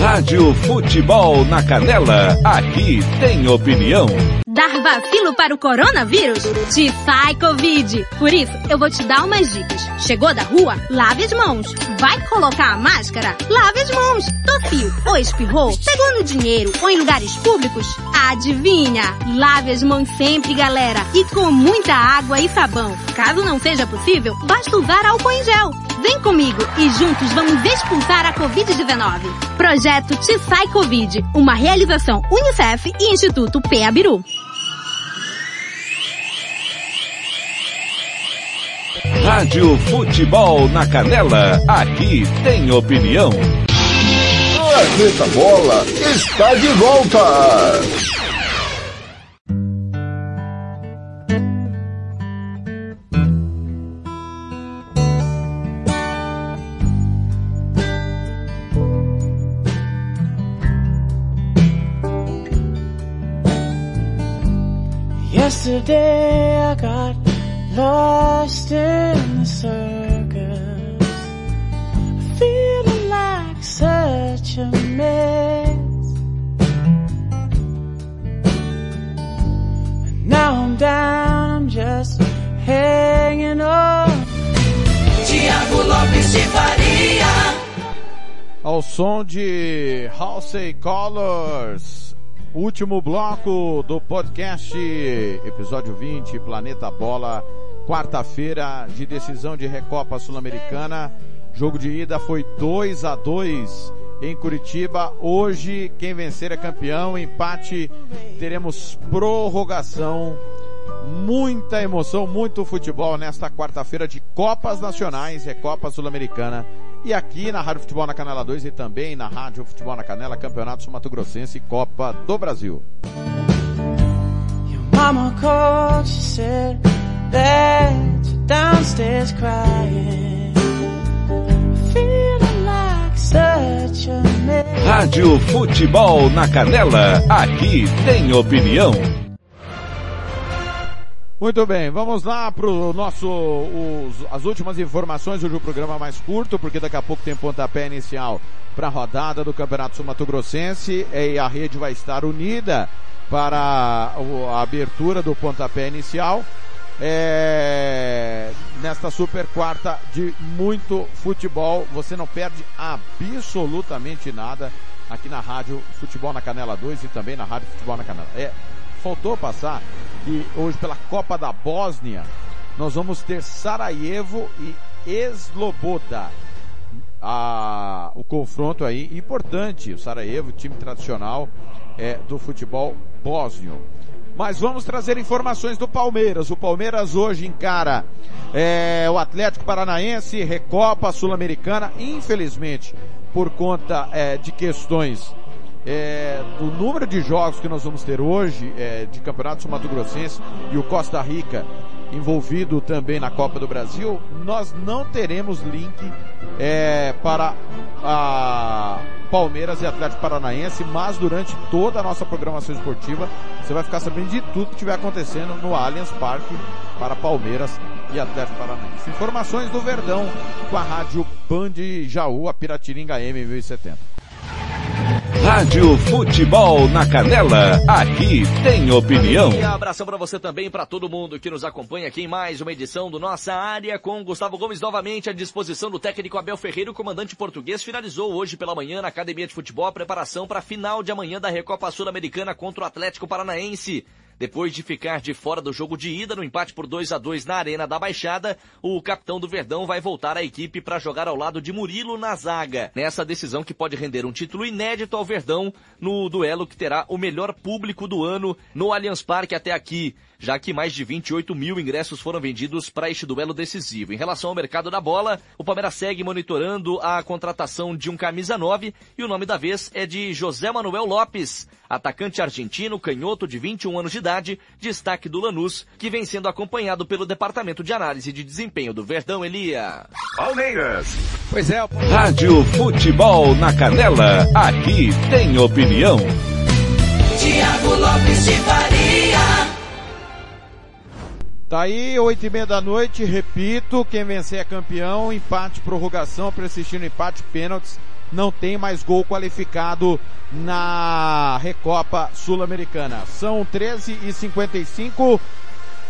Rádio Futebol na Canela, aqui tem opinião. Dar vacilo para o coronavírus? Te sai Covid. Por isso, eu vou te dar umas dicas. Chegou da rua? Lave as mãos. Vai colocar a máscara? Lave as mãos. Tossiu ou espirrou? Pegou no dinheiro ou em lugares públicos? Adivinha? Lave as mãos sempre, galera. E com muita água e sabão. Caso não seja possível, basta usar álcool em gel. Vem comigo e juntos vamos expulsar a Covid-19. Projeto Te Sai Covid. Uma realização Unicef e Instituto PABIRU. Rádio Futebol na Canela, aqui tem opinião. Planeta Bola está de volta. Yesterday I got lost in the circus, feeling like such a mess. And now I'm down, I'm just hanging on. Tiago Lopes de Faria. Ao som de Halsey Colors. Último bloco do podcast, episódio 20, Planeta Bola, quarta-feira de decisão de Recopa Sul-Americana. Jogo de ida foi 2 a 2 em Curitiba. Hoje, quem vencer é campeão. Empate, teremos prorrogação. Muita emoção, muito futebol nesta quarta-feira de Copas Nacionais, Recopa Sul-Americana. E aqui na Rádio Futebol na Canela 2 e também na Rádio Futebol na Canela, Campeonato Sul Mato Grossense e Copa do Brasil. Mama called, she said that you're downstairs crying. Feeling like such a mess. Rádio Futebol na Canela, aqui tem opinião. Muito bem, vamos lá para o nosso, os, as últimas informações, hoje o programa mais curto, porque daqui a pouco tem pontapé inicial para a rodada do Campeonato Mato Grossense e a rede vai estar unida para a, a abertura do pontapé inicial. É, nesta super quarta de muito futebol, você não perde absolutamente nada aqui na Rádio Futebol na Canela 2 e também na Rádio Futebol na Canela. É, faltou passar que hoje pela Copa da Bósnia nós vamos ter Sarajevo e Esloboda. A, o confronto aí importante, o Sarajevo, time tradicional é, do futebol bósnio. Mas vamos trazer informações do Palmeiras. O Palmeiras hoje encara é, o Atlético Paranaense, Recopa Sul-Americana. Infelizmente, por conta é, de questões é, do número de jogos que nós vamos ter hoje é, de Campeonato Sul Mato Grossense e o Costa Rica envolvido também na Copa do Brasil, nós não teremos link é, para a Palmeiras e Atlético Paranaense, mas durante toda a nossa programação esportiva você vai ficar sabendo de tudo que estiver acontecendo no Allianz Parque para Palmeiras e Atlético Paranaense. Informações do Verdão com a rádio Band Jaú, a Piratininga M 1070. Rádio Futebol na Canela, aqui tem opinião. E abração para você também, para todo mundo que nos acompanha aqui em mais uma edição do Nossa Área, com Gustavo Gomes novamente à disposição do técnico Abel Ferreira. O comandante português finalizou hoje pela manhã na Academia de Futebol a preparação para a final de amanhã da Recopa Sul-Americana contra o Atlético Paranaense. Depois de ficar de fora do jogo de ida no empate por 2 a 2 na Arena da Baixada, o capitão do Verdão vai voltar à equipe para jogar ao lado de Murilo na zaga. Nessa decisão que pode render um título inédito ao Verdão no duelo que terá o melhor público do ano no Allianz Parque até aqui já que mais de 28 mil ingressos foram vendidos para este duelo decisivo. Em relação ao mercado da bola, o Palmeiras segue monitorando a contratação de um camisa 9 e o nome da vez é de José Manuel Lopes, atacante argentino, canhoto de 21 anos de idade, destaque do Lanús, que vem sendo acompanhado pelo Departamento de Análise de Desempenho do Verdão Elia. Palmeiras. Pois é. Rádio Futebol na Canela, aqui tem opinião. Tiago Lopes de Faria. Tá aí, oito e meia da noite, repito, quem vencer é campeão, empate, prorrogação, no empate, pênaltis não tem mais gol qualificado na Recopa Sul-Americana. São 13 e 55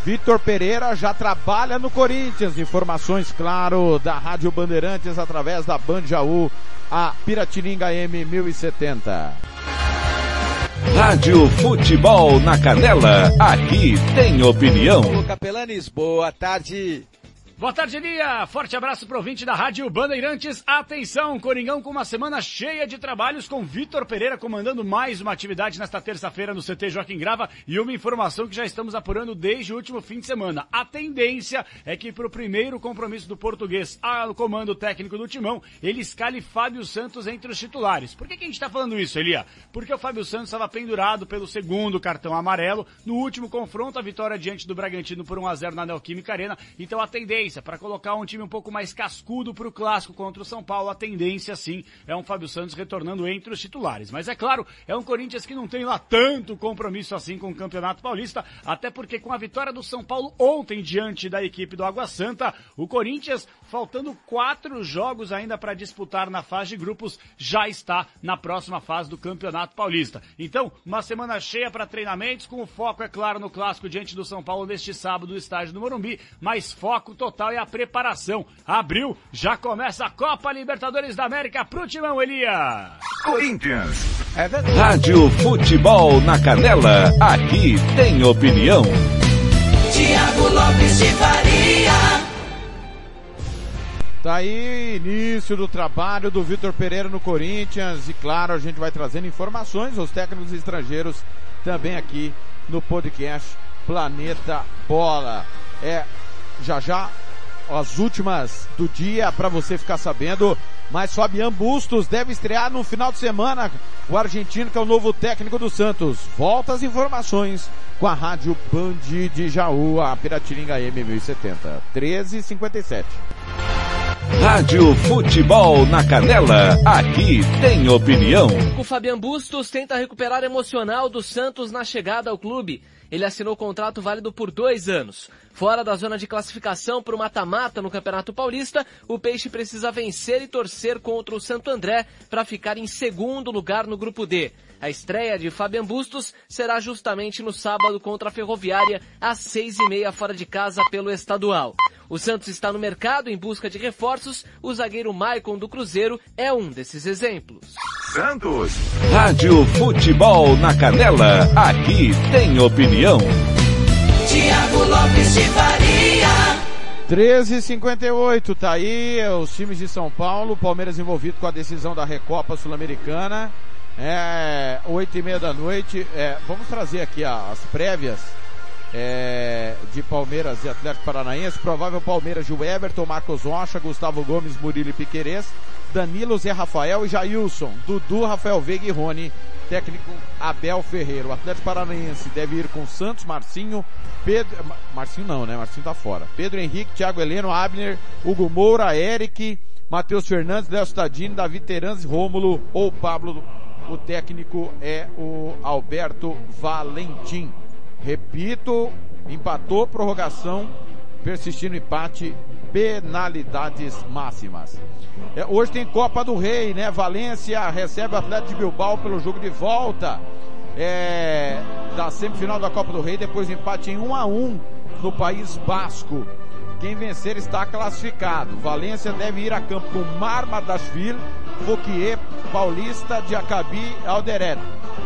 Vitor Pereira já trabalha no Corinthians. Informações, claro, da Rádio Bandeirantes através da Band Jaú, a Piratininga M 1070. Rádio Futebol na Canela, aqui tem opinião. Capelanes, boa tarde. Boa tarde, Elia. Forte abraço pro ouvinte da Rádio Bandeirantes. Atenção, Coringão com uma semana cheia de trabalhos com Vitor Pereira comandando mais uma atividade nesta terça-feira no CT Joaquim Grava e uma informação que já estamos apurando desde o último fim de semana. A tendência é que pro primeiro compromisso do português ao comando técnico do Timão, ele escale Fábio Santos entre os titulares. Por que, que a gente tá falando isso, Elia? Porque o Fábio Santos estava pendurado pelo segundo cartão amarelo no último confronto, a vitória diante do Bragantino por 1 a 0 na Neoquímica Arena. Então a tendência para colocar um time um pouco mais cascudo para o clássico contra o São Paulo, a tendência sim é um Fábio Santos retornando entre os titulares. Mas é claro, é um Corinthians que não tem lá tanto compromisso assim com o Campeonato Paulista, até porque com a vitória do São Paulo ontem diante da equipe do Água Santa, o Corinthians, faltando quatro jogos ainda para disputar na fase de grupos, já está na próxima fase do Campeonato Paulista. Então, uma semana cheia para treinamentos, com o foco, é claro, no clássico diante do São Paulo neste sábado no estádio do Morumbi, mas foco total é a preparação. Abril, já começa a Copa Libertadores da América pro Timão, Elia. Corinthians. É Rádio Futebol na Canela, aqui tem opinião. Tiago Lopes de Faria. Tá aí, início do trabalho do Vitor Pereira no Corinthians e claro, a gente vai trazendo informações aos técnicos estrangeiros também aqui no podcast Planeta Bola. É, já já as últimas do dia para você ficar sabendo. Mas Fabian Bustos deve estrear no final de semana. O argentino que é o novo técnico do Santos. Volta as informações com a rádio Band de Jaú, a Piratininga M1070. 1357. Rádio Futebol na Canela, aqui tem opinião. O Fabian Bustos tenta recuperar emocional do Santos na chegada ao clube. Ele assinou contrato válido por dois anos. Fora da zona de classificação para o mata-mata no Campeonato Paulista, o Peixe precisa vencer e torcer contra o Santo André para ficar em segundo lugar no Grupo D. A estreia de Fabian Bustos será justamente no sábado contra a Ferroviária, às seis e meia fora de casa pelo estadual. O Santos está no mercado em busca de reforços, o zagueiro Maicon do Cruzeiro é um desses exemplos. Santos. Rádio Futebol na Canela, aqui tem opinião. Tiago Lopes de Faria. 13:58 tá aí os times de São Paulo, Palmeiras envolvido com a decisão da Recopa Sul-Americana. É, oito e meia da noite. É, vamos trazer aqui as prévias é, de Palmeiras e Atlético Paranaense. Provável Palmeiras de Everton, Marcos Rocha, Gustavo Gomes, Murilo e Piquerez, Danilo, Zé Rafael e Jailson, Dudu, Rafael Veiga e Rony. Técnico Abel Ferreira. O Atlético Paranaense deve ir com Santos, Marcinho, Pedro. Marcinho não, né? Marcinho tá fora. Pedro Henrique, Thiago Heleno, Abner, Hugo Moura, Eric, Matheus Fernandes, Léo Stadini, Davi Teranzi, Rômulo ou Pablo o técnico é o Alberto Valentim. Repito, empatou prorrogação, persistindo empate, penalidades máximas. É, hoje tem Copa do Rei, né? Valência recebe o Atlético de Bilbao pelo jogo de volta é, da semifinal da Copa do Rei, depois do empate em 1 a 1 no País Basco. Quem vencer está classificado. Valência deve ir a campo com Marmadashvili, Fouquier, Paulista, Diacabi, Alderet.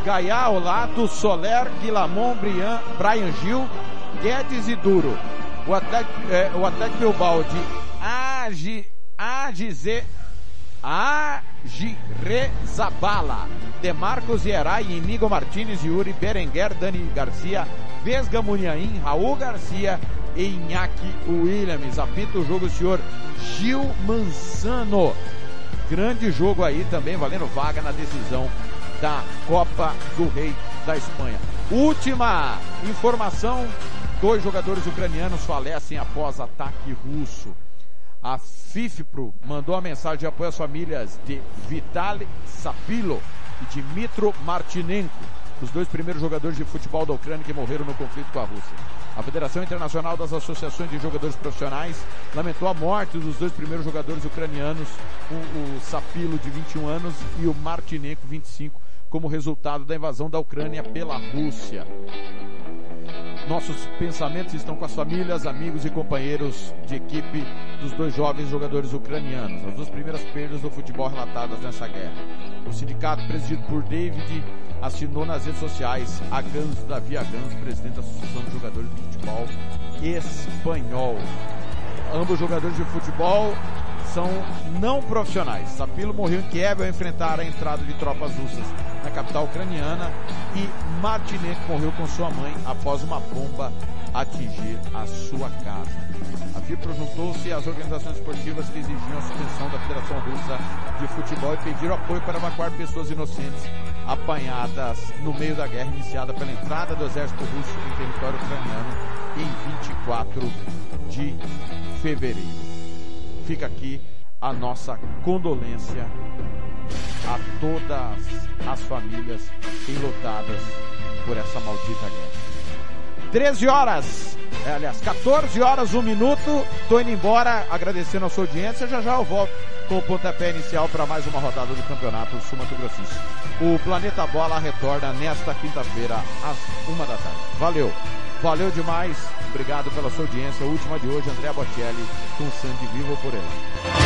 Gaiá, Olato, Soler, Guilamon, Brian, Brian Gil, Guedes e Duro. O Atlético, é, o Atlético Bilbao de Agi, Agize, Agirezabala, Demarcos Ierai, Inigo Martinez, Yuri, Berenguer, Dani Garcia, Vesga Muniain, Raul Garcia e Iñaki Williams. Apita o jogo o senhor Gil Manzano. Grande jogo aí também, valendo vaga na decisão da Copa do Rei da Espanha. Última informação, dois jogadores ucranianos falecem após ataque russo. A FIFPRO mandou a mensagem de apoio às famílias de Vitaly Sapilo e de Mitro Martinenko, os dois primeiros jogadores de futebol da Ucrânia que morreram no conflito com a Rússia. A Federação Internacional das Associações de Jogadores Profissionais lamentou a morte dos dois primeiros jogadores ucranianos, o, o Sapilo, de 21 anos, e o Martinenko, 25, como resultado da invasão da Ucrânia pela Rússia. Nossos pensamentos estão com as famílias, amigos e companheiros de equipe dos dois jovens jogadores ucranianos, as duas primeiras perdas do futebol relatadas nessa guerra. O sindicato, presidido por David, assinou nas redes sociais a Gans, Davi Agans, presidente da Associação de Jogadores de Futebol Espanhol. Ambos jogadores de futebol são não profissionais. Sapilo morreu em Kiev ao enfrentar a entrada de tropas russas na capital ucraniana e Martinenko morreu com sua mãe após uma bomba atingir a sua casa. A FIPRO juntou-se às organizações esportivas que exigiam a suspensão da Federação Russa de Futebol e pediram apoio para evacuar pessoas inocentes apanhadas no meio da guerra iniciada pela entrada do exército russo em território ucraniano em 24 de fevereiro. Fica aqui a nossa condolência a todas as famílias enlutadas por essa maldita guerra. 13 horas, é, aliás, 14 horas, 1 minuto, tô indo embora, agradecendo a sua audiência, já já eu volto com o pontapé inicial para mais uma rodada do Campeonato Sul Grossense. O Planeta Bola retorna nesta quinta-feira, às uma da tarde. Valeu! Valeu demais, obrigado pela sua audiência. A última de hoje, André Bocelli, com Sangue Vivo por ela.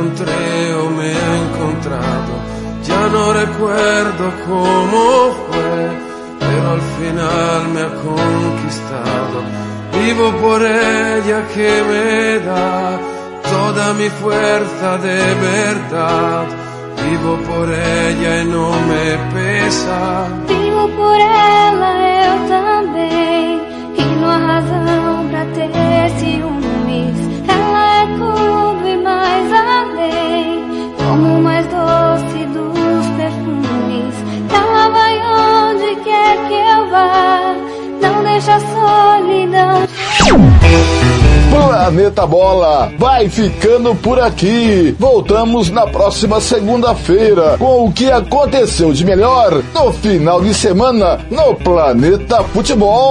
Encontré o me ha encontrado, ya no recuerdo cómo fue, pero al final me ha conquistado. Vivo por ella que me da toda mi fuerza de verdad. Vivo por ella e não me pesa. Vivo por ela eu também. E não há razão pra ter ciúmes. Ela é e mais além. Como o mais doce dos perfumes. Ela vai onde quer que eu vá. Não deixa a solidão. Planeta Bola vai ficando por aqui. Voltamos na próxima segunda-feira com o que aconteceu de melhor no final de semana no Planeta Futebol.